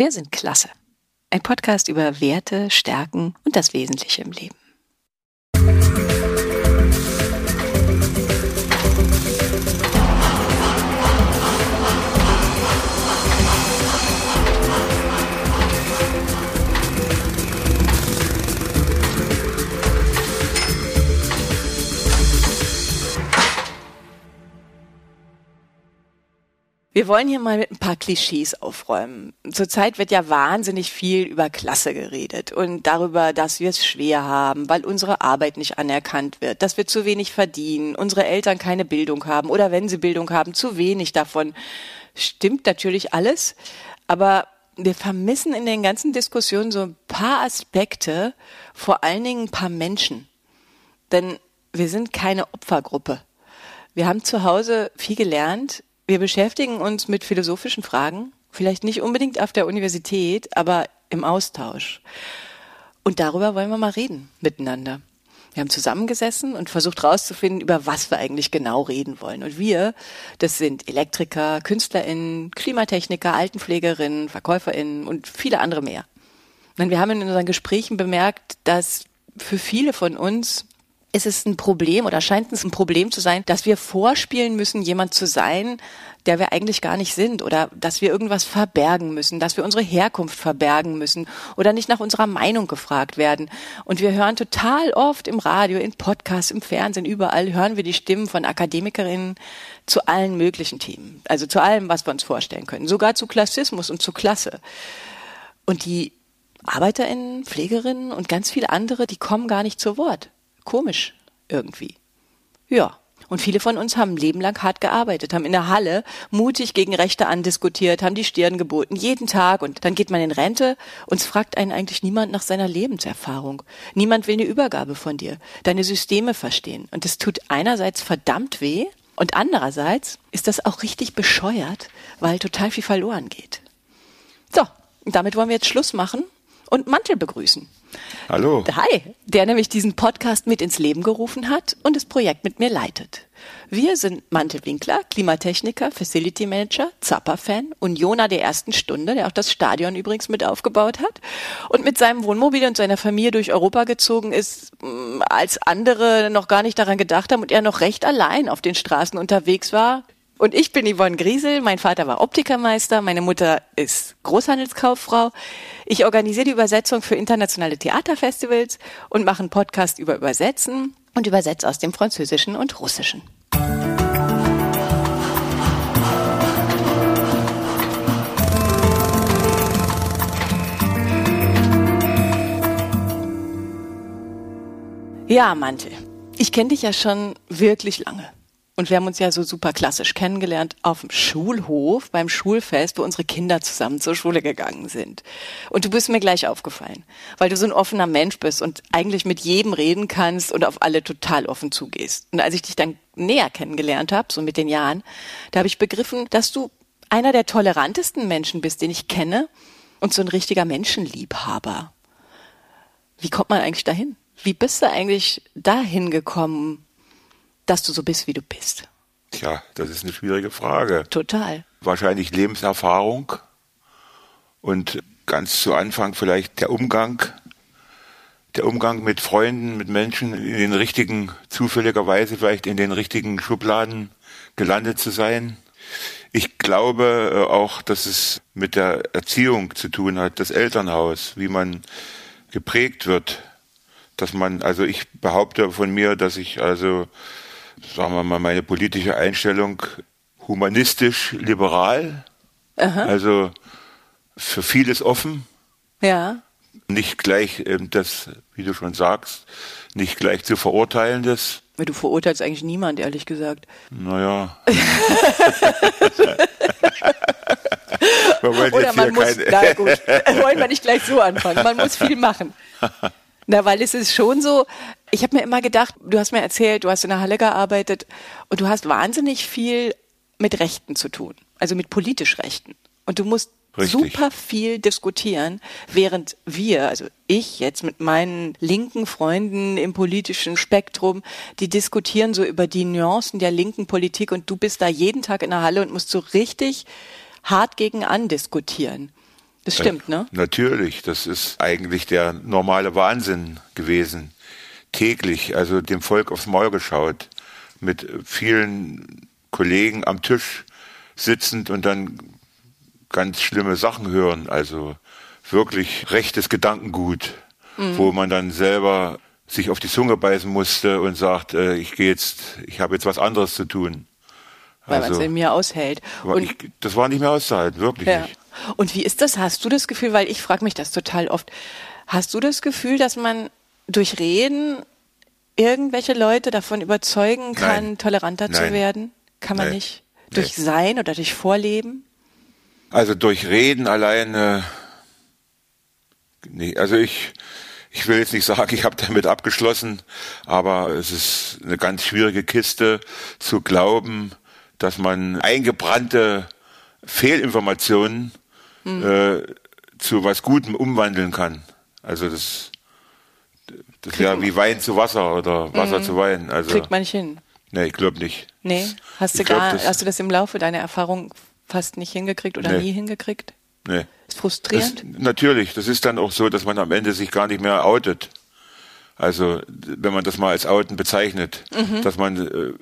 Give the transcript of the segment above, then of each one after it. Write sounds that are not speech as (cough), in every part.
Wir sind klasse. Ein Podcast über Werte, Stärken und das Wesentliche im Leben. Wir wollen hier mal mit ein paar Klischees aufräumen. Zurzeit wird ja wahnsinnig viel über Klasse geredet und darüber, dass wir es schwer haben, weil unsere Arbeit nicht anerkannt wird, dass wir zu wenig verdienen, unsere Eltern keine Bildung haben oder wenn sie Bildung haben, zu wenig davon. Stimmt natürlich alles, aber wir vermissen in den ganzen Diskussionen so ein paar Aspekte, vor allen Dingen ein paar Menschen. Denn wir sind keine Opfergruppe. Wir haben zu Hause viel gelernt, wir beschäftigen uns mit philosophischen Fragen, vielleicht nicht unbedingt auf der Universität, aber im Austausch. Und darüber wollen wir mal reden miteinander. Wir haben zusammengesessen und versucht herauszufinden, über was wir eigentlich genau reden wollen. Und wir, das sind Elektriker, KünstlerInnen, Klimatechniker, Altenpflegerinnen, VerkäuferInnen und viele andere mehr. Und wir haben in unseren Gesprächen bemerkt, dass für viele von uns ist es ein Problem oder scheint es ein Problem zu sein, dass wir vorspielen müssen, jemand zu sein, der wir eigentlich gar nicht sind oder dass wir irgendwas verbergen müssen, dass wir unsere Herkunft verbergen müssen oder nicht nach unserer Meinung gefragt werden. Und wir hören total oft im Radio, in Podcasts, im Fernsehen, überall hören wir die Stimmen von Akademikerinnen zu allen möglichen Themen. Also zu allem, was wir uns vorstellen können. Sogar zu Klassismus und zu Klasse. Und die ArbeiterInnen, Pflegerinnen und ganz viele andere, die kommen gar nicht zu Wort komisch irgendwie. Ja. Und viele von uns haben ein Leben lang hart gearbeitet, haben in der Halle mutig gegen Rechte andiskutiert, haben die Stirn geboten, jeden Tag. Und dann geht man in Rente und es fragt einen eigentlich niemand nach seiner Lebenserfahrung. Niemand will eine Übergabe von dir, deine Systeme verstehen. Und es tut einerseits verdammt weh und andererseits ist das auch richtig bescheuert, weil total viel verloren geht. So, damit wollen wir jetzt Schluss machen und Mantel begrüßen. Hallo. Hi, der nämlich diesen Podcast mit ins Leben gerufen hat und das Projekt mit mir leitet. Wir sind Mantel Winkler, Klimatechniker, Facility Manager, Zappa-Fan, Unioner der ersten Stunde, der auch das Stadion übrigens mit aufgebaut hat und mit seinem Wohnmobil und seiner Familie durch Europa gezogen ist, mm, als andere noch gar nicht daran gedacht haben und er noch recht allein auf den Straßen unterwegs war, und ich bin Yvonne Griesel. Mein Vater war Optikermeister. Meine Mutter ist Großhandelskauffrau. Ich organisiere die Übersetzung für internationale Theaterfestivals und mache einen Podcast über Übersetzen und übersetze aus dem Französischen und Russischen. Ja, Mantel. Ich kenne dich ja schon wirklich lange. Und wir haben uns ja so super klassisch kennengelernt auf dem Schulhof, beim Schulfest, wo unsere Kinder zusammen zur Schule gegangen sind. Und du bist mir gleich aufgefallen, weil du so ein offener Mensch bist und eigentlich mit jedem reden kannst und auf alle total offen zugehst. Und als ich dich dann näher kennengelernt habe, so mit den Jahren, da habe ich begriffen, dass du einer der tolerantesten Menschen bist, den ich kenne und so ein richtiger Menschenliebhaber. Wie kommt man eigentlich dahin? Wie bist du eigentlich dahin gekommen, dass du so bist, wie du bist? Tja, das ist eine schwierige Frage. Total. Wahrscheinlich Lebenserfahrung und ganz zu Anfang vielleicht der Umgang, der Umgang mit Freunden, mit Menschen in den richtigen, zufälligerweise vielleicht in den richtigen Schubladen gelandet zu sein. Ich glaube äh, auch, dass es mit der Erziehung zu tun hat, das Elternhaus, wie man geprägt wird, dass man, also ich behaupte von mir, dass ich also sagen wir mal, meine politische Einstellung humanistisch liberal. Aha. Also für vieles offen. Ja. Nicht gleich ähm, das, wie du schon sagst, nicht gleich zu verurteilen das. Du verurteilst eigentlich niemand, ehrlich gesagt. Naja. (laughs) man Oder man muss, na gut, wollen wir nicht gleich so anfangen. Man muss viel machen. (laughs) Na, weil es ist schon so, ich habe mir immer gedacht, du hast mir erzählt, du hast in der Halle gearbeitet und du hast wahnsinnig viel mit Rechten zu tun, also mit politisch Rechten. Und du musst Richtig. super viel diskutieren, während wir, also ich jetzt mit meinen linken Freunden im politischen Spektrum, die diskutieren so über die Nuancen der linken Politik und du bist da jeden Tag in der Halle und musst so richtig hart gegen andiskutieren. Das stimmt, ne? Natürlich, das ist eigentlich der normale Wahnsinn gewesen. Täglich, also dem Volk aufs Maul geschaut, mit vielen Kollegen am Tisch sitzend und dann ganz schlimme Sachen hören. Also wirklich rechtes Gedankengut, mhm. wo man dann selber sich auf die Zunge beißen musste und sagt, äh, ich gehe jetzt, ich habe jetzt was anderes zu tun. Weil also, man es in mir aushält. Und ich, das war nicht mehr auszuhalten, wirklich ja. nicht. Und wie ist das? Hast du das Gefühl, weil ich frage mich das total oft, hast du das Gefühl, dass man durch Reden irgendwelche Leute davon überzeugen kann, Nein. toleranter Nein. zu werden? Kann man Nein. nicht? Durch Sein oder durch Vorleben? Also durch Reden alleine, nee, also ich, ich will jetzt nicht sagen, (laughs) ich habe damit abgeschlossen, aber es ist eine ganz schwierige Kiste zu glauben, dass man eingebrannte Fehlinformationen mhm. äh, zu was Gutem umwandeln kann. Also das, das wäre wie Wein zu Wasser oder Wasser mhm. zu Wein. Also, Kriegt man nicht hin. Nee, ich glaube nicht. Nee, hast du, glaub, gar, hast du das im Laufe deiner Erfahrung fast nicht hingekriegt oder nee. nie hingekriegt? Nee. Ist frustrierend? Das, natürlich, das ist dann auch so, dass man am Ende sich gar nicht mehr outet. Also, wenn man das mal als Outen bezeichnet, mhm. dass man äh,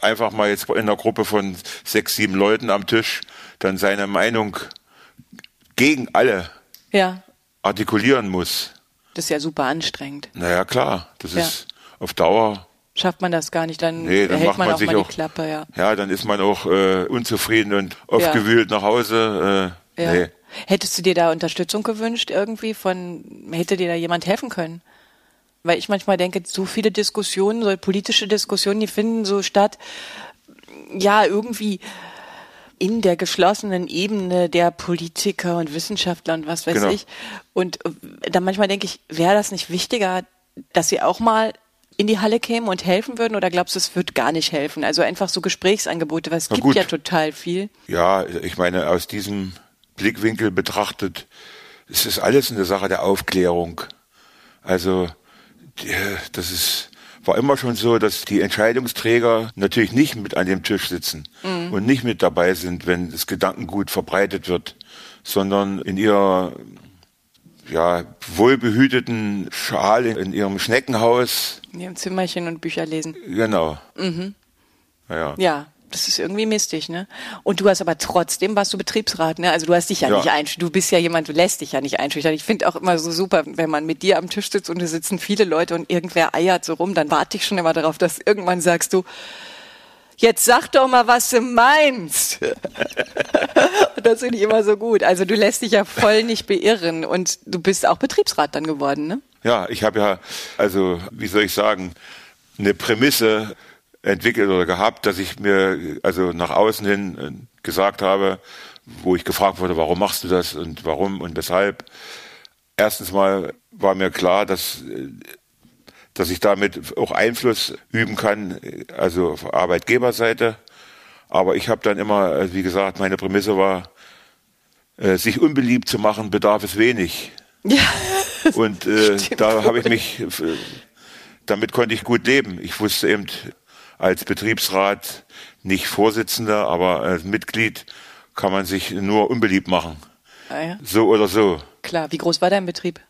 einfach mal jetzt in einer Gruppe von sechs, sieben Leuten am Tisch dann seine Meinung gegen alle ja. artikulieren muss. Das ist ja super anstrengend. Naja, klar. Das ja. ist auf Dauer. Schafft man das gar nicht, dann, nee, dann hält man, man auch mal auch, die Klappe, ja. Ja, dann ist man auch äh, unzufrieden und aufgewühlt ja. nach Hause. Äh, ja. nee. Hättest du dir da Unterstützung gewünscht irgendwie von, hätte dir da jemand helfen können? Weil ich manchmal denke, so viele Diskussionen, so politische Diskussionen, die finden so statt, ja, irgendwie in der geschlossenen Ebene der Politiker und Wissenschaftler und was weiß genau. ich. Und äh, dann manchmal denke ich, wäre das nicht wichtiger, dass sie auch mal in die Halle kämen und helfen würden oder glaubst du, es wird gar nicht helfen? Also einfach so Gesprächsangebote, weil es Na gibt gut. ja total viel. Ja, ich meine, aus diesem Blickwinkel betrachtet, es ist alles eine Sache der Aufklärung. Also das ist, war immer schon so, dass die Entscheidungsträger natürlich nicht mit an dem Tisch sitzen mhm. und nicht mit dabei sind, wenn das Gedankengut verbreitet wird, sondern in ihrer ja, wohlbehüteten Schale in ihrem Schneckenhaus. In ihrem Zimmerchen und Bücher lesen. Genau. Mhm. Ja. ja, das ist irgendwie mistig, ne? Und du hast aber trotzdem, warst du Betriebsrat, ne? Also du hast dich ja, ja. nicht einschüchtern. Du bist ja jemand, du lässt dich ja nicht einschüchtern. Ich finde auch immer so super, wenn man mit dir am Tisch sitzt und da sitzen viele Leute und irgendwer eiert so rum, dann warte ich schon immer darauf, dass irgendwann sagst du, jetzt sag doch mal, was du meinst. und (laughs) das finde ich immer so gut. Also du lässt dich ja voll nicht beirren und du bist auch Betriebsrat dann geworden, ne? Ja, ich habe ja, also wie soll ich sagen, eine Prämisse entwickelt oder gehabt, dass ich mir also nach außen hin äh, gesagt habe, wo ich gefragt wurde, warum machst du das und warum und weshalb. Erstens mal war mir klar, dass äh, dass ich damit auch Einfluss üben kann, also auf Arbeitgeberseite. Aber ich habe dann immer, äh, wie gesagt, meine Prämisse war, sich unbeliebt zu machen, bedarf es wenig. Ja. Und äh, (laughs) da habe ich mich, damit konnte ich gut leben. Ich wusste eben, als Betriebsrat nicht Vorsitzender, aber als Mitglied kann man sich nur unbeliebt machen. Ah, ja. So oder so. Klar. Wie groß war dein Betrieb?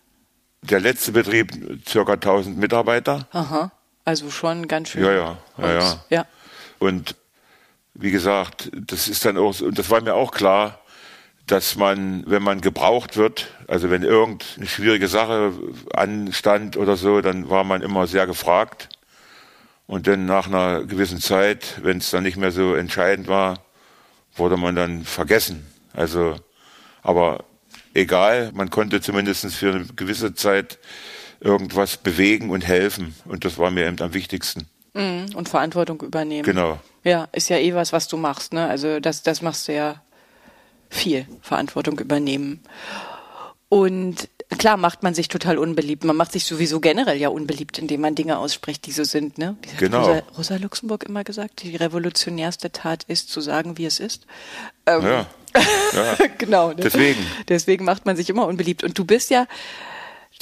Der letzte Betrieb circa 1000 Mitarbeiter. Aha. Also schon ganz schön. Ja, ja, ja, ja. ja. Und wie gesagt, das ist dann auch, und das war mir auch klar, dass man, wenn man gebraucht wird, also wenn irgendeine schwierige Sache anstand oder so, dann war man immer sehr gefragt. Und dann nach einer gewissen Zeit, wenn es dann nicht mehr so entscheidend war, wurde man dann vergessen. Also, aber egal, man konnte zumindest für eine gewisse Zeit irgendwas bewegen und helfen. Und das war mir eben am wichtigsten. Mhm, und Verantwortung übernehmen. Genau. Ja, ist ja eh was, was du machst, ne? Also das, das machst du ja viel, Verantwortung übernehmen. Und klar macht man sich total unbeliebt. Man macht sich sowieso generell ja unbeliebt, indem man Dinge ausspricht, die so sind. Ne? Wie hat genau. Rosa, Rosa, Luxemburg immer gesagt, die revolutionärste Tat ist, zu sagen, wie es ist. Ähm, ja. (laughs) ja. genau. Ne? Deswegen. Deswegen macht man sich immer unbeliebt. Und du bist ja,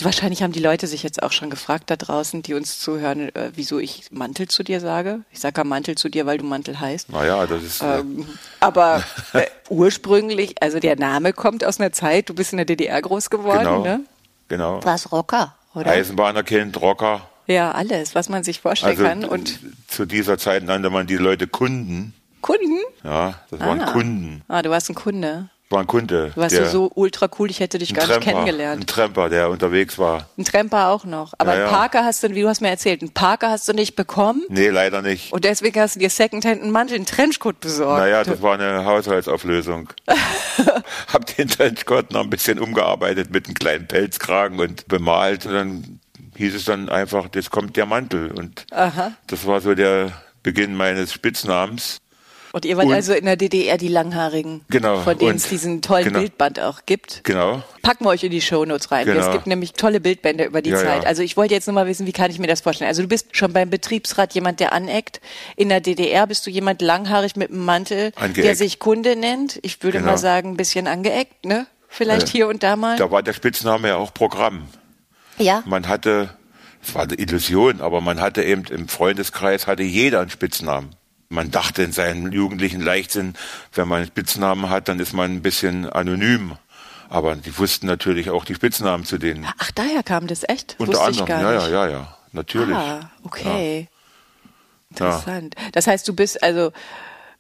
Wahrscheinlich haben die Leute sich jetzt auch schon gefragt da draußen, die uns zuhören, äh, wieso ich Mantel zu dir sage. Ich sage ja Mantel zu dir, weil du Mantel heißt. Naja, das ist. Äh, Ähm, aber äh, ursprünglich, also der Name kommt aus einer Zeit, du bist in der DDR groß geworden, genau. ne? Genau. Du warst Rocker, oder? Eisenbahnerkind, Rocker. Ja, alles, was man sich vorstellen Also kann. Und zu dieser Zeit nannte man die Leute Kunden. Kunden? Ja, das waren Ah. Kunden. Ah, du warst ein Kunde. War ein Kunde. Du warst der, ja so ultra cool, ich hätte dich ein gar nicht Tramper, Ein kennengelernt. Tramper, der unterwegs war. Ein Tramper auch noch. Aber Ja, einen. Parker hast du, wie du hast mir erzählt, einen Parker hast du nicht bekommen. Nee, leider nicht. Und deswegen hast du dir Secondhand einen Mantel, einen Trenchcoat besorgt. Naja, das war eine Haushaltsauflösung. (laughs) Hab den Trenchcoat noch ein bisschen umgearbeitet mit einem kleinen Pelzkragen und bemalt. Und dann hieß es dann einfach, jetzt kommt der Mantel. Und Aha. das war so der Beginn meines Spitznamens. Und ihr wart Und- also in der DDR die Langhaarigen, Genau. von denen es diesen tollen genau. Bildband auch gibt. Genau. Packen wir euch in die Shownotes rein. Genau. Es gibt nämlich tolle Bildbände über die Ja, Zeit. ja. Also ich wollte jetzt nur mal wissen, wie kann ich mir das vorstellen? Also du bist schon beim Betriebsrat jemand, der aneckt. In der DDR bist du jemand langhaarig mit einem Mantel, der Angeeckt. sich Kunde nennt. Ich würde Genau. mal sagen, ein bisschen angeeckt, ne? Vielleicht Äh, hier und da mal. Da war der Spitzname ja auch Programm. ja. Man hatte, es war eine Illusion, aber man hatte eben im Freundeskreis hatte jeder einen Spitznamen. Man dachte in seinem jugendlichen Leichtsinn, wenn man einen Spitznamen hat, dann ist man ein bisschen anonym. Aber die wussten natürlich auch die Spitznamen zu denen. Ach, daher kam das echt? Unter Wusste anderem, ich gar ja, ja, ja, ja, natürlich. Ah, okay. Ja. Interessant. Das heißt, du bist also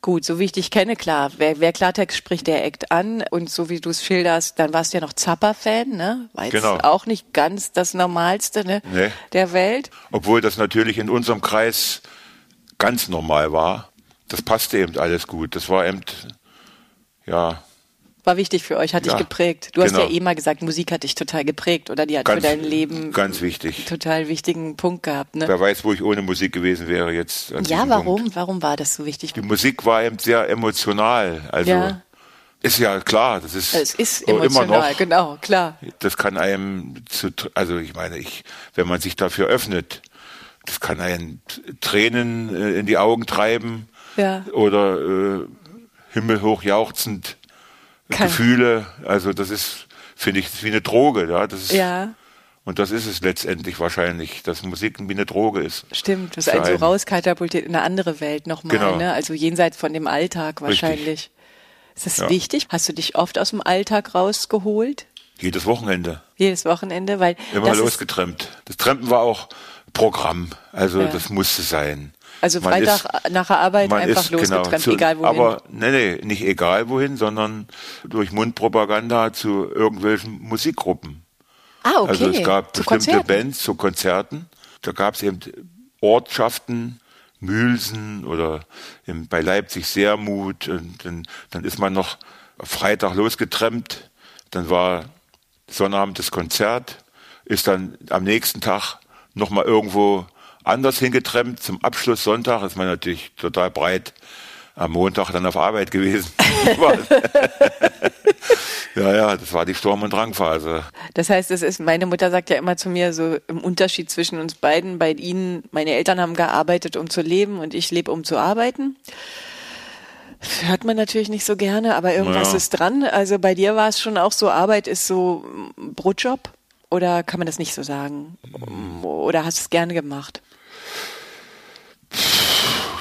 gut, so wie ich dich kenne, klar. Wer, wer Klartext spricht, der eckt an. Und so wie du es schilderst, dann warst du ja noch Zappa-Fan, ne? War jetzt Genau. auch nicht ganz das Normalste ne? Nee. der Welt. Obwohl das natürlich in unserem Kreis ganz normal war. Das passte eben alles gut. Das war eben, ja, War wichtig für euch, hat Ja, dich geprägt. Du hast genau. ja eh mal gesagt, Musik hat dich total geprägt oder die hat ganz, für dein Leben ganz wichtig. total wichtigen Punkt gehabt. Ne? Wer weiß, wo ich ohne Musik gewesen wäre jetzt. Ja, warum? Punkt. Warum war das so wichtig? Die Musik war eben sehr emotional. Also Ja. ist ja klar, das ist, Es ist so immer emotional, noch. genau, klar. Das kann einem zu, also ich meine, ich, wenn man sich dafür öffnet, das kann einen Tränen äh, in die Augen treiben Ja. oder äh, himmelhoch jauchzend Kann- Gefühle. Also das ist, finde ich, ist wie eine Droge. Ja, das ist, Ja. Und das ist es letztendlich wahrscheinlich, dass Musik wie eine Droge ist. Stimmt, das Für einen so einen. rauskatapultiert in eine andere Welt nochmal, Genau. ne? Also jenseits von dem Alltag Richtig. wahrscheinlich. Ist das Ja. wichtig? Hast du dich oft aus dem Alltag rausgeholt? Jedes Wochenende. Jedes Wochenende? Weil Immer ist, losgetrennt. Das Trampen war auch Programm. Also Ja. das musste sein. also Freitag ist- nach der Arbeit einfach ist, genau, losgetrennt, zu, egal wohin. Aber nee, nee, nicht egal wohin, sondern durch Mundpropaganda zu irgendwelchen Musikgruppen. ah, okay. Also es gab Zu bestimmte Konzerten. Bands zu Konzerten. Da gab es eben Ortschaften, Mühlsen oder im, bei Leipzig Sermut. Und dann, dann ist man noch Freitag losgetrennt. Dann war Sonnabend das Konzert. Ist dann am nächsten Tag nochmal irgendwo anders hingetrennt. Zum Abschluss Sonntag ist man natürlich total breit am Montag dann auf Arbeit gewesen. (laughs) ja, ja, das war die Sturm- und Drangphase. Das heißt, es ist, meine Mutter sagt ja immer zu mir so im Unterschied zwischen uns beiden, bei ihnen, meine Eltern haben gearbeitet, um zu leben und ich lebe, um zu arbeiten. Hört man natürlich nicht so gerne, aber irgendwas Naja. ist dran. Also bei dir war es schon auch so, Arbeit ist so Brotjob oder kann man das nicht so sagen? Oder hast du es gerne gemacht?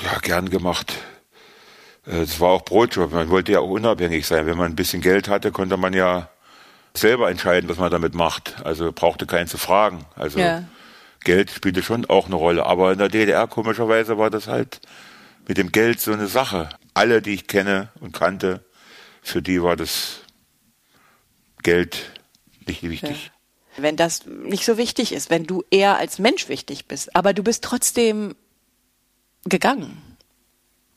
Ja, gern gemacht. Äh, Es war auch Brotjob. Man wollte ja auch unabhängig sein. Wenn man ein bisschen Geld hatte, konnte man ja selber entscheiden, was man damit macht. Also brauchte keinen zu fragen. Also Ja. Geld spielte schon auch eine Rolle. Aber in der DDR komischerweise war das halt mit dem Geld so eine Sache. Alle, die ich kenne und kannte, für die war das Geld nicht wichtig. Wenn das nicht so wichtig ist, wenn du eher als Mensch wichtig bist, aber du bist trotzdem gegangen,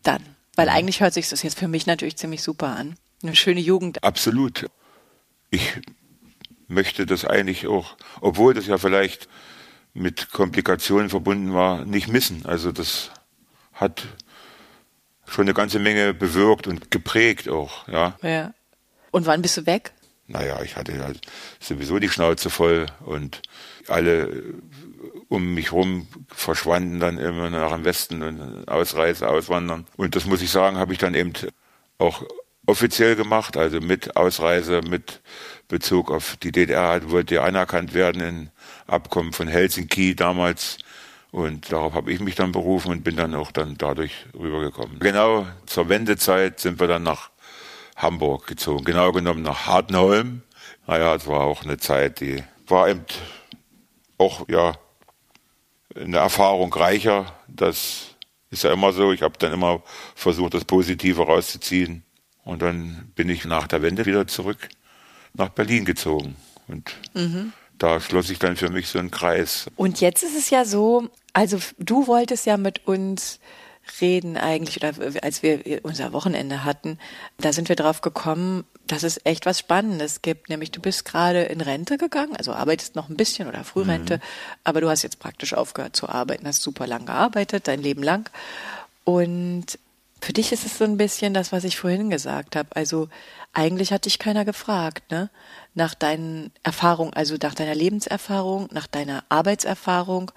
dann. Weil eigentlich hört sich das jetzt für mich natürlich ziemlich super an. Eine schöne Jugend. Absolut. Ich möchte das eigentlich auch, obwohl das ja vielleicht mit Komplikationen verbunden war, nicht missen. Also das hat schon eine ganze Menge bewirkt und geprägt auch, ja. Ja. Und wann bist du weg? Naja, ich hatte halt sowieso die Schnauze voll und alle um mich rum verschwanden dann immer nach dem Westen und Ausreise, Auswandern. Und das muss ich sagen, habe ich dann eben auch offiziell gemacht, also mit Ausreise, mit Bezug auf die DDR, wollte anerkannt werden in Abkommen von Helsinki damals. Und darauf habe ich mich dann berufen und bin dann auch dann dadurch rübergekommen. Genau zur Wendezeit sind wir dann nach Hamburg gezogen, genau genommen nach Hartenholm. Naja, es war auch eine Zeit, die war eben auch ja eine Erfahrung reicher. Das ist ja immer so. Ich habe dann immer versucht, das Positive rauszuziehen. Und dann bin ich nach der Wende wieder zurück nach Berlin gezogen. Und mhm. da schloss sich dann für mich so ein Kreis. Und jetzt ist es ja so, also du wolltest ja mit uns reden eigentlich, oder als wir unser Wochenende hatten, da sind wir drauf gekommen, dass es echt was Spannendes gibt. Nämlich du bist gerade in Rente gegangen, also arbeitest noch ein bisschen oder Frührente, mhm. aber du hast jetzt praktisch aufgehört zu arbeiten, hast super lang gearbeitet, dein Leben lang. Und für dich ist es so ein bisschen das, was ich vorhin gesagt habe. Also eigentlich hat dich keiner gefragt, ne? Nach deinen Erfahrungen, also nach deiner Lebenserfahrung, nach deiner Arbeitserfahrung.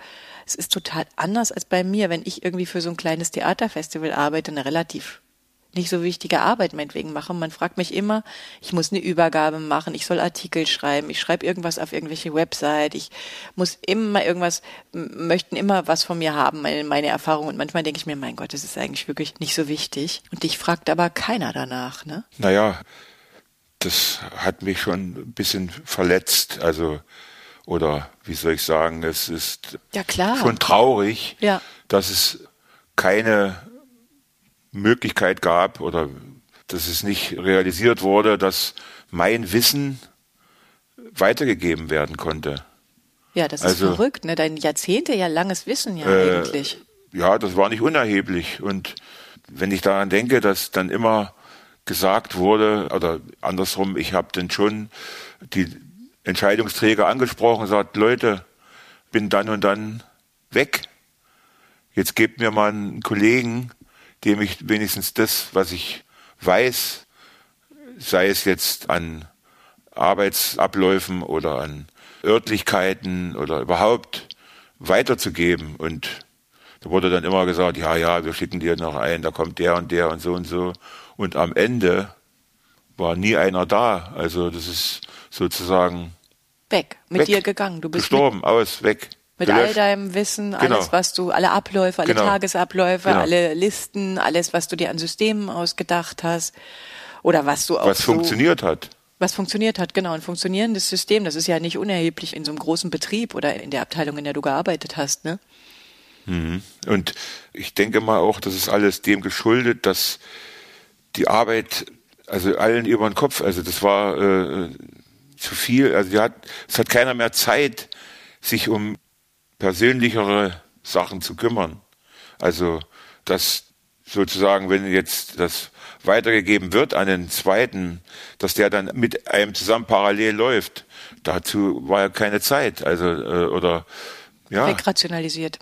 Es ist total anders als bei mir, wenn ich irgendwie für so ein kleines Theaterfestival arbeite, eine relativ nicht so wichtige Arbeit meinetwegen mache. Man fragt mich immer, ich muss eine Übergabe machen, ich soll Artikel schreiben, ich schreibe irgendwas auf irgendwelche Website, ich muss immer irgendwas, möchten immer was von mir haben, meine, meine Erfahrung. Und manchmal denke ich mir, mein Gott, das ist eigentlich wirklich nicht so wichtig. Und dich fragt aber keiner danach, ne? Naja, das hat mich schon ein bisschen verletzt. Also oder wie soll ich sagen, es ist ja, schon traurig, ja. dass es keine Möglichkeit gab oder dass es nicht realisiert wurde, dass mein Wissen weitergegeben werden konnte. Ja, das also, ist verrückt, ne? Dein jahrzehntelanges Wissen ja äh, eigentlich. Ja, das war nicht unerheblich. Und wenn ich daran denke, dass dann immer gesagt wurde, oder andersrum, ich habe dann schon die Entscheidungsträger angesprochen sagt, Leute, bin dann und dann weg. Jetzt gebt mir mal einen Kollegen, dem ich wenigstens das, was ich weiß, sei es jetzt an Arbeitsabläufen oder an Örtlichkeiten oder überhaupt weiterzugeben. Und da wurde dann immer gesagt, ja, ja, wir schicken dir noch ein, da kommt der und der und so und so. Und am Ende war nie einer da. Also das ist sozusagen weg, mit weg. dir gegangen. Du bist gestorben, aus, weg. Mit gelöscht. all deinem Wissen, genau. alles, was du, alle Abläufe, alle genau. Tagesabläufe, genau. alle Listen, alles, was du dir an Systemen ausgedacht hast oder was du auch was so, funktioniert hat. Was funktioniert hat, genau. Ein funktionierendes System, das ist ja nicht unerheblich in so einem großen Betrieb oder in der Abteilung, in der du gearbeitet hast, ne? Mhm. Und ich denke mal auch, das ist alles dem geschuldet, dass die Arbeit, also allen über den Kopf, also das war äh, zu viel. Also hat, es hat keiner mehr Zeit, sich um persönlichere Sachen zu kümmern. Also dass sozusagen, wenn jetzt das weitergegeben wird an den zweiten, dass der dann mit einem zusammen parallel läuft. Dazu war ja keine Zeit. Also äh, oder ja. Wegrationalisiert.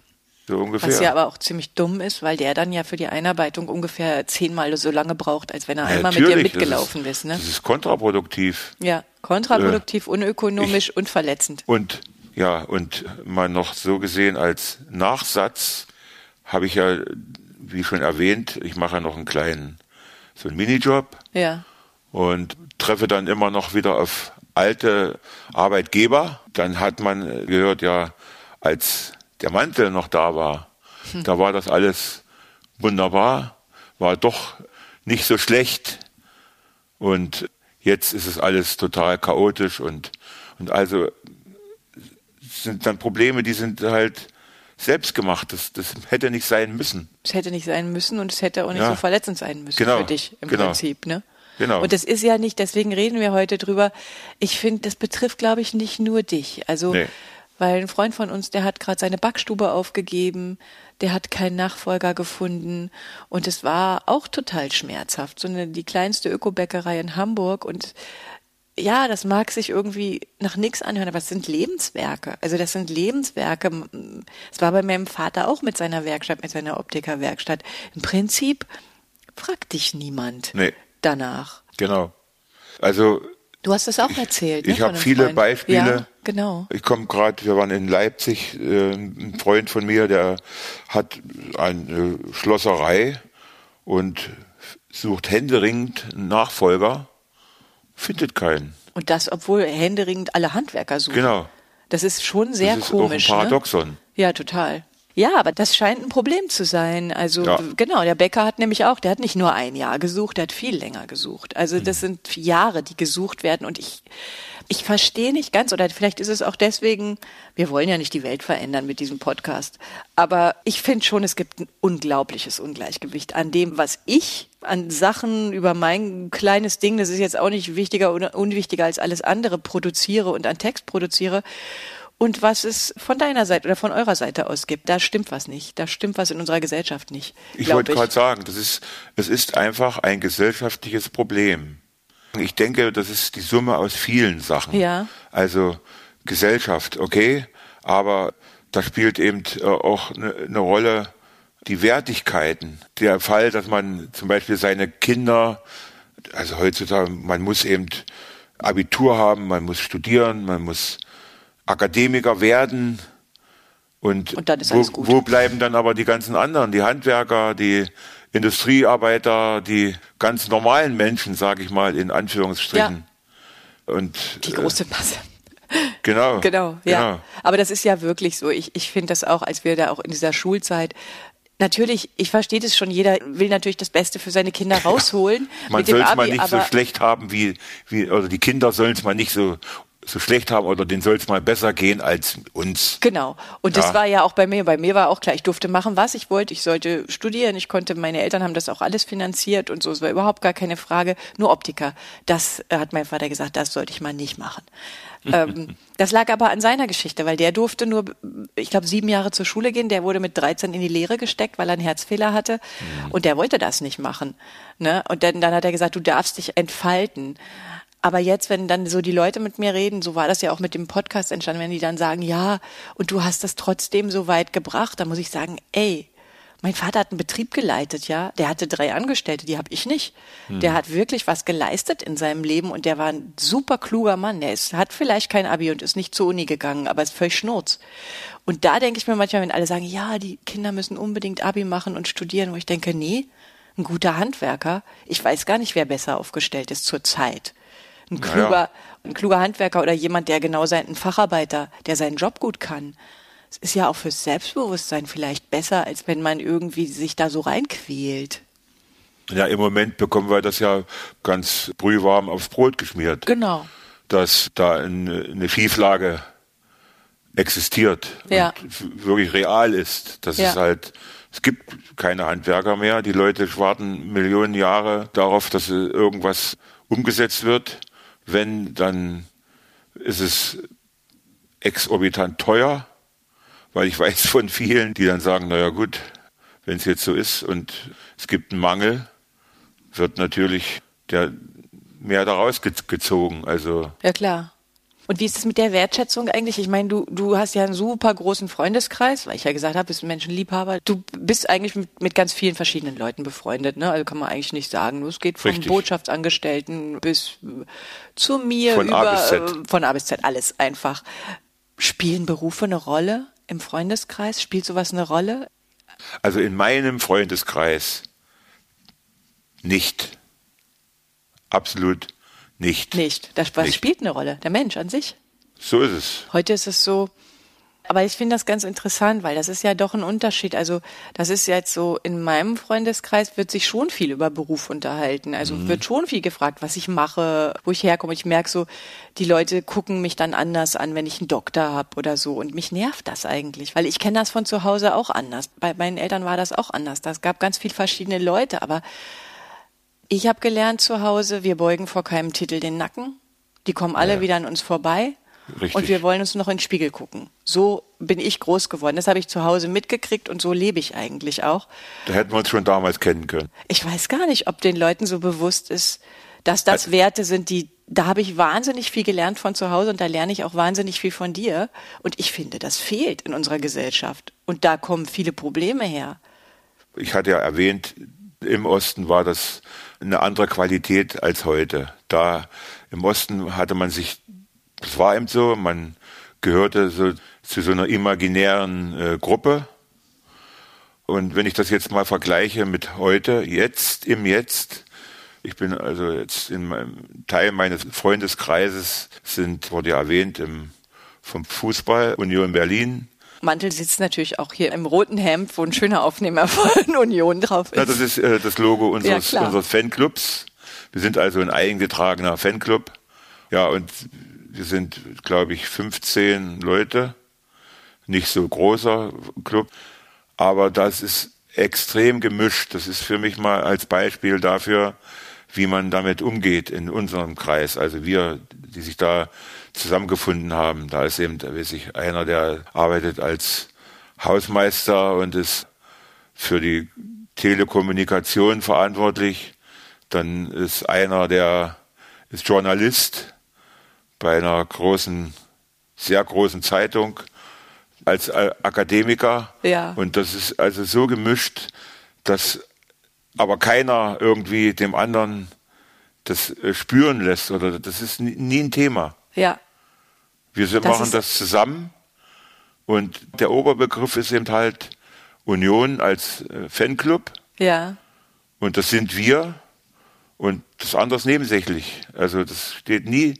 So ungefähr. Was ja aber auch ziemlich dumm ist, weil der dann ja für die Einarbeitung ungefähr zehnmal so lange braucht, als wenn er ja, einmal mit dir mitgelaufen ist, ist. Ne? Das ist kontraproduktiv. Ja, kontraproduktiv, äh, unökonomisch ich, und verletzend. Und ja, und mal noch so gesehen als Nachsatz habe ich ja, wie schon erwähnt, ich mache ja noch einen kleinen, so einen Minijob. Ja. Und treffe dann immer noch wieder auf alte Arbeitgeber. Dann hat man gehört, ja, als der Mantel noch da war, hm. da war das alles wunderbar, war doch nicht so schlecht. Und jetzt ist es alles total chaotisch und, und also sind dann Probleme, die sind halt selbst gemacht. Das, das hätte nicht sein müssen. Es hätte nicht sein müssen und es hätte auch nicht ja. so verletzend sein müssen genau. für dich im genau. Prinzip, ne? Genau. Und das ist ja nicht, deswegen reden wir heute drüber. Ich finde, das betrifft, glaube ich, nicht nur dich. Also nee weil ein Freund von uns, der hat gerade seine Backstube aufgegeben, der hat keinen Nachfolger gefunden und es war auch total schmerzhaft. So eine die kleinste Ökobäckerei in Hamburg und ja, das mag sich irgendwie nach nichts anhören, aber es sind Lebenswerke. Also das sind Lebenswerke. Es war bei meinem Vater auch mit seiner Werkstatt, mit seiner Optikerwerkstatt. Im Prinzip fragt dich niemand nee. danach. Genau. Also Du hast es auch erzählt. Ich, ne, ich habe viele Freund. Beispiele. Ja, genau. Ich komme gerade, wir waren in Leipzig, äh, ein Freund von mir, der hat eine Schlosserei und sucht händeringend einen Nachfolger, findet keinen. Und das, obwohl händeringend alle Handwerker suchen. Genau. Das ist schon sehr das ist komisch. Auch ein Paradoxon. Ne? Ja, total. Ja, aber das scheint ein Problem zu sein. Also Ja. genau, der Bäcker hat nämlich auch, der hat nicht nur ein Jahr gesucht, der hat viel länger gesucht. Also das sind Jahre, die gesucht werden und ich ich verstehe nicht ganz oder vielleicht ist es auch deswegen, wir wollen ja nicht die Welt verändern mit diesem Podcast, aber ich finde schon, es gibt ein unglaubliches Ungleichgewicht an dem, was ich an Sachen über mein kleines Ding, das ist jetzt auch nicht wichtiger oder unwichtiger als alles andere, produziere und an Text produziere und was es von deiner Seite oder von eurer Seite aus gibt. Da stimmt was nicht. Da stimmt was in unserer Gesellschaft nicht. Ich wollte gerade sagen, das ist, es ist einfach ein gesellschaftliches Problem. Ich denke, das ist die Summe aus vielen Sachen. Ja. Also Gesellschaft, okay, aber da spielt eben äh, auch eine, eine Rolle die Wertigkeiten. Der Fall, dass man zum Beispiel seine Kinder, also heutzutage, man muss eben Abitur haben, man muss studieren, man muss Akademiker werden. Und, Und wo, wo bleiben dann aber die ganzen anderen, die Handwerker, die Industriearbeiter, die ganz normalen Menschen, sage ich mal, in Anführungsstrichen. Und Die äh, große Masse. genau, (laughs) Genau, ja. genau. Aber das ist ja wirklich so. Ich, ich finde das auch, als wir da auch in dieser Schulzeit Natürlich, ich verstehe das schon, jeder will natürlich das Beste für seine Kinder (laughs) rausholen. Man soll es mal nicht so schlecht haben wie, wie oder die Kinder sollen es mal nicht so so schlecht haben oder denen soll es mal besser gehen als uns. Genau. Und Ja. das war ja auch bei mir. Bei mir war auch klar, ich durfte machen, was ich wollte. Ich sollte studieren. Ich konnte, meine Eltern haben das auch alles finanziert und so. Es war überhaupt gar keine Frage. Nur Optiker. Das äh, hat mein Vater gesagt, das sollte ich mal nicht machen. ähm, (laughs) das lag aber an seiner Geschichte, weil der durfte nur, ich glaube, sieben Jahre zur Schule gehen. Der wurde mit 13 in die Lehre gesteckt, weil er einen Herzfehler hatte. Und der wollte das nicht machen. Ne? Und dann, dann hat er gesagt, du darfst dich entfalten. Aber jetzt, wenn dann so die Leute mit mir reden, so war das ja auch mit dem Podcast entstanden, wenn die dann sagen, ja, und du hast das trotzdem so weit gebracht, dann muss ich sagen, ey, mein Vater hat einen Betrieb geleitet, ja. Der hatte drei Angestellte, die habe ich nicht. Der hat wirklich was geleistet in seinem Leben und der war ein super kluger Mann. Der ist, hat vielleicht kein Abi und ist nicht zur Uni gegangen, aber ist völlig schnurz. Und da denke ich mir manchmal, wenn alle sagen, ja, die Kinder müssen unbedingt Abi machen und studieren, wo ich denke, nee, ein guter Handwerker, ich weiß gar nicht, wer besser aufgestellt ist zur Zeit ein Naja. kluger, ein kluger Handwerker oder jemand, der genau sein, ein Facharbeiter, der seinen Job gut kann. Es ist ja auch fürs Selbstbewusstsein vielleicht besser, als wenn man irgendwie sich da so reinquält. Ja, im Moment bekommen wir das ja ganz brühwarm aufs Brot geschmiert, Genau. dass da eine, Schieflage existiert Ja. und wirklich real ist. Das Ja. ist halt, es gibt keine Handwerker mehr. Die Leute warten Millionen Jahre darauf, dass irgendwas umgesetzt wird. Wenn, dann ist es exorbitant teuer, weil ich (laughs) weiß von vielen, die dann sagen, naja gut, wenn es jetzt so ist und es gibt einen Mangel, wird natürlich der mehr daraus ge- gezogen. Also Ja, klar. Und wie ist es mit der Wertschätzung eigentlich? Ich meine, du, du hast ja einen super großen Freundeskreis, weil ich ja gesagt habe, bist ein Menschenliebhaber. Du bist eigentlich mit, mit ganz vielen verschiedenen Leuten befreundet, ne? Also kann man eigentlich nicht sagen. Es geht vom Richtig. Botschaftsangestellten bis äh, zu mir Von A über bis Z. äh, von A bis Z alles einfach. Spielen Berufe eine Rolle im Freundeskreis? Spielt sowas eine Rolle? Also in meinem Freundeskreis nicht. Absolut nicht. Nicht. Das, was Nicht. spielt eine Rolle? Der Mensch an sich. So ist es. Heute ist es so, aber ich finde das ganz interessant, weil das ist ja doch ein Unterschied. Also das ist jetzt so, in meinem Freundeskreis wird sich schon viel über Beruf unterhalten. Also wird schon viel gefragt, was ich mache, wo ich herkomme. Ich merke so, die Leute gucken mich dann anders an, wenn ich einen Doktor habe oder so. Und mich nervt das eigentlich, weil ich kenne das von zu Hause auch anders. Bei meinen Eltern war das auch anders. Das gab ganz viel verschiedene Leute, aber ich habe gelernt zu Hause, wir beugen vor keinem Titel den Nacken. Die kommen alle Ja. wieder an uns vorbei. Richtig. Und wir wollen uns noch in den Spiegel gucken. So bin ich groß geworden. Das habe ich zu Hause mitgekriegt und so lebe ich eigentlich auch. Da hätten wir uns schon damals kennen können. Ich weiß gar nicht, ob den Leuten so bewusst ist, dass das Werte sind, die, da habe ich wahnsinnig viel gelernt von zu Hause und da lerne ich auch wahnsinnig viel von dir. Und ich finde, das fehlt in unserer Gesellschaft. Und da kommen viele Probleme her. Ich hatte ja erwähnt, im Osten war das eine andere Qualität als heute. Da im Osten hatte man sich, das war eben so, man gehörte so zu so einer imaginären äh, Gruppe Und wenn ich das jetzt mal vergleiche mit heute, jetzt, im Jetzt, ich bin also jetzt in meinem Teil meines Freundeskreises sind, wurde ja erwähnt, im, vom Fußball, Union Berlin. Mantel sitzt natürlich auch hier im roten Hemd, wo ein schöner Aufnehmer von (laughs) Union drauf ist. Ja, das ist äh, das Logo unseres, ja, unseres Fanclubs. Wir sind also ein eingetragener Fanclub. Ja, und wir sind, glaube ich, 15 Leute. Nicht so großer Club. Aber das ist extrem gemischt. Das ist für mich mal als Beispiel dafür, wie man damit umgeht in unserem Kreis. Also wir, die sich da zusammengefunden haben, da ist eben, da weiß ich, einer, der arbeitet als Hausmeister und ist für die Telekommunikation verantwortlich. Dann ist einer, der ist Journalist bei einer großen, sehr großen Zeitung als Akademiker. Ja. Und das ist also so gemischt, dass aber keiner irgendwie dem anderen das äh, spüren lässt oder das ist nie ein Thema. Ja. Wir das machen das zusammen und der Oberbegriff ist eben halt Union als äh, Fanclub. Ja. Und das sind wir und das andere ist nebensächlich. Also das steht nie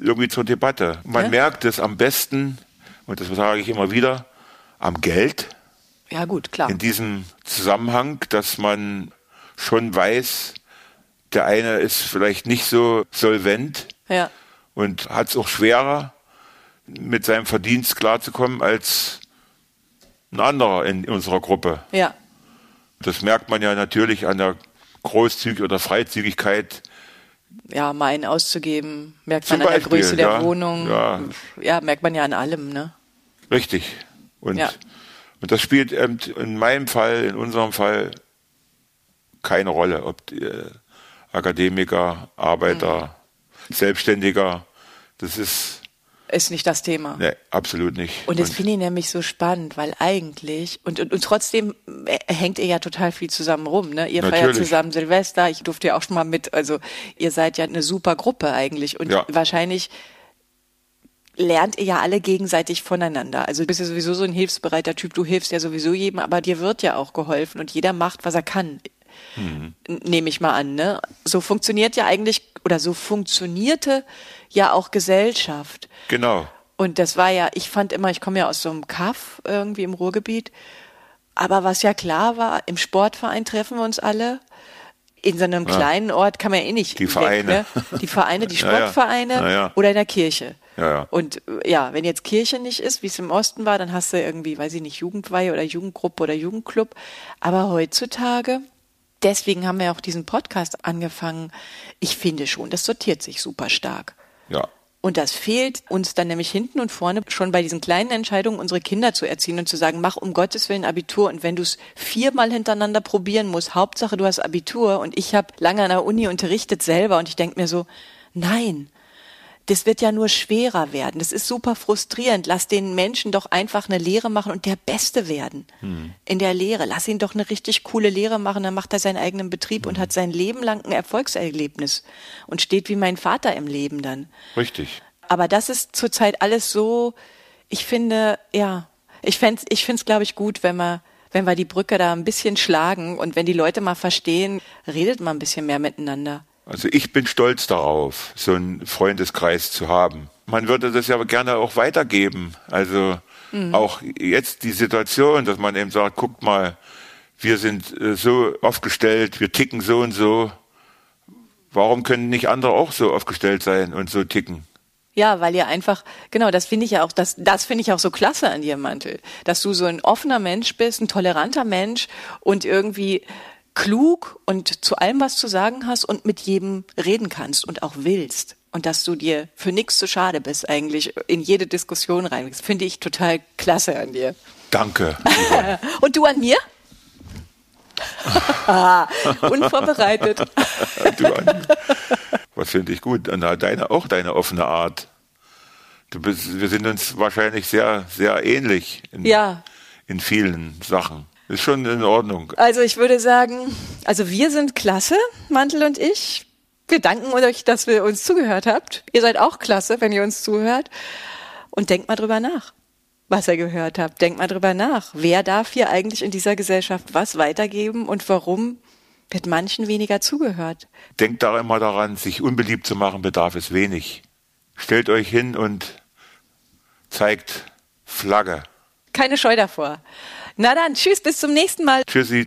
irgendwie zur Debatte. Man ja? merkt es am besten, und das sage ich immer wieder, am Geld. Ja gut, klar. In diesem Zusammenhang, dass man schon weiß, der eine ist vielleicht nicht so solvent ja. und hat es auch schwerer, mit seinem Verdienst klarzukommen als ein anderer in unserer Gruppe. Ja. Das merkt man ja natürlich an der Großzügigkeit oder Freizügigkeit. Ja, meinen auszugeben, merkt man Zum an Beispiel, der Größe der ja, Wohnung. Ja. ja, merkt man ja an allem, ne? Richtig. Und, ja. und das spielt in meinem Fall, in unserem Fall keine Rolle, ob die, äh, Akademiker, Arbeiter, mhm. Selbstständiger, das ist ist nicht das Thema. Nee, absolut nicht. Und das finde ich nämlich so spannend, weil eigentlich, und, und, und trotzdem hängt ihr ja total viel zusammen rum, ne? Ihr Natürlich. feiert zusammen Silvester, ich durfte ja auch schon mal mit, also ihr seid ja eine super Gruppe eigentlich und ja. wahrscheinlich lernt ihr ja alle gegenseitig voneinander. Also du bist ja sowieso so ein hilfsbereiter Typ, du hilfst ja sowieso jedem, aber dir wird ja auch geholfen und jeder macht, was er kann mhm. nehme ich mal an. Ne? So funktioniert ja eigentlich, oder so funktionierte ja auch Gesellschaft. Genau. Und das war ja, ich fand immer, ich komme ja aus so einem Kaff irgendwie im Ruhrgebiet, aber was ja klar war, im Sportverein treffen wir uns alle. In so einem ja. kleinen Ort kann man ja eh nicht. Die weg, Vereine. Ne? Die Vereine, die (laughs) Sportvereine ja, ja. oder in der Kirche. Und ja, wenn jetzt Kirche nicht ist, wie es im Osten war, dann hast du irgendwie, weiß ich nicht, Jugendweihe oder Jugendgruppe oder Jugendclub. Aber heutzutage deswegen haben wir auch diesen Podcast angefangen. Ich finde schon, das sortiert sich super stark. Ja. Und das fehlt uns dann nämlich hinten und vorne schon bei diesen kleinen Entscheidungen, unsere Kinder zu erziehen und zu sagen, mach um Gottes Willen Abitur. Und wenn du es viermal hintereinander probieren musst, Hauptsache du hast Abitur. Und ich habe lange an der Uni unterrichtet selber und ich denke mir so, nein, das wird ja nur schwerer werden. Das ist super frustrierend. Lass den Menschen doch einfach eine Lehre machen und der Beste werden hm. in der Lehre. Lass ihn doch eine richtig coole Lehre machen, dann macht er seinen eigenen Betrieb hm. und hat sein Leben lang ein Erfolgserlebnis und steht wie mein Vater im Leben dann. Richtig. Aber das ist zurzeit alles so, ich finde, ja, ich fände ich finde es, glaube ich, gut, wenn wir wenn wir die Brücke da ein bisschen schlagen und wenn die Leute mal verstehen, redet man ein bisschen mehr miteinander. Also ich bin stolz darauf, so einen Freundeskreis zu haben. Man würde das ja gerne auch weitergeben. Also mhm. auch jetzt die Situation, dass man eben sagt, guckt mal, wir sind äh, so aufgestellt, wir ticken so und so. Warum können nicht andere auch so aufgestellt sein und so ticken? Ja, weil ihr einfach, genau, das finde ich ja auch, das, das finde ich auch so klasse an dir, Mantel, dass du so ein offener Mensch bist, ein toleranter Mensch und irgendwie klug und zu allem was zu sagen hast und mit jedem reden kannst und auch willst. Und dass du dir für nichts zu schade bist, eigentlich in jede Diskussion rein. Das finde ich total klasse an dir. Danke. (laughs) und du an mir? (laughs) Unvorbereitet. (laughs) du an. Was finde ich gut? Na, deine, auch deine offene Art. Du bist, wir sind uns wahrscheinlich sehr, sehr ähnlich in, ja. in vielen Sachen. Ist schon in Ordnung. Also ich würde sagen, also wir sind klasse, Mantel und ich. Wir danken euch, dass ihr uns zugehört habt. Ihr seid auch klasse, wenn ihr uns zuhört. Und denkt mal drüber nach. was ihr gehört habt. Denkt mal drüber nach. Wer darf hier eigentlich in dieser Gesellschaft was weitergeben und warum wird manchen weniger zugehört? Denkt da immer daran, sich unbeliebt zu machen bedarf es wenig. Stellt euch hin und zeigt Flagge. Keine Scheu davor. Na dann, tschüss, bis zum nächsten Mal. Tschüssi.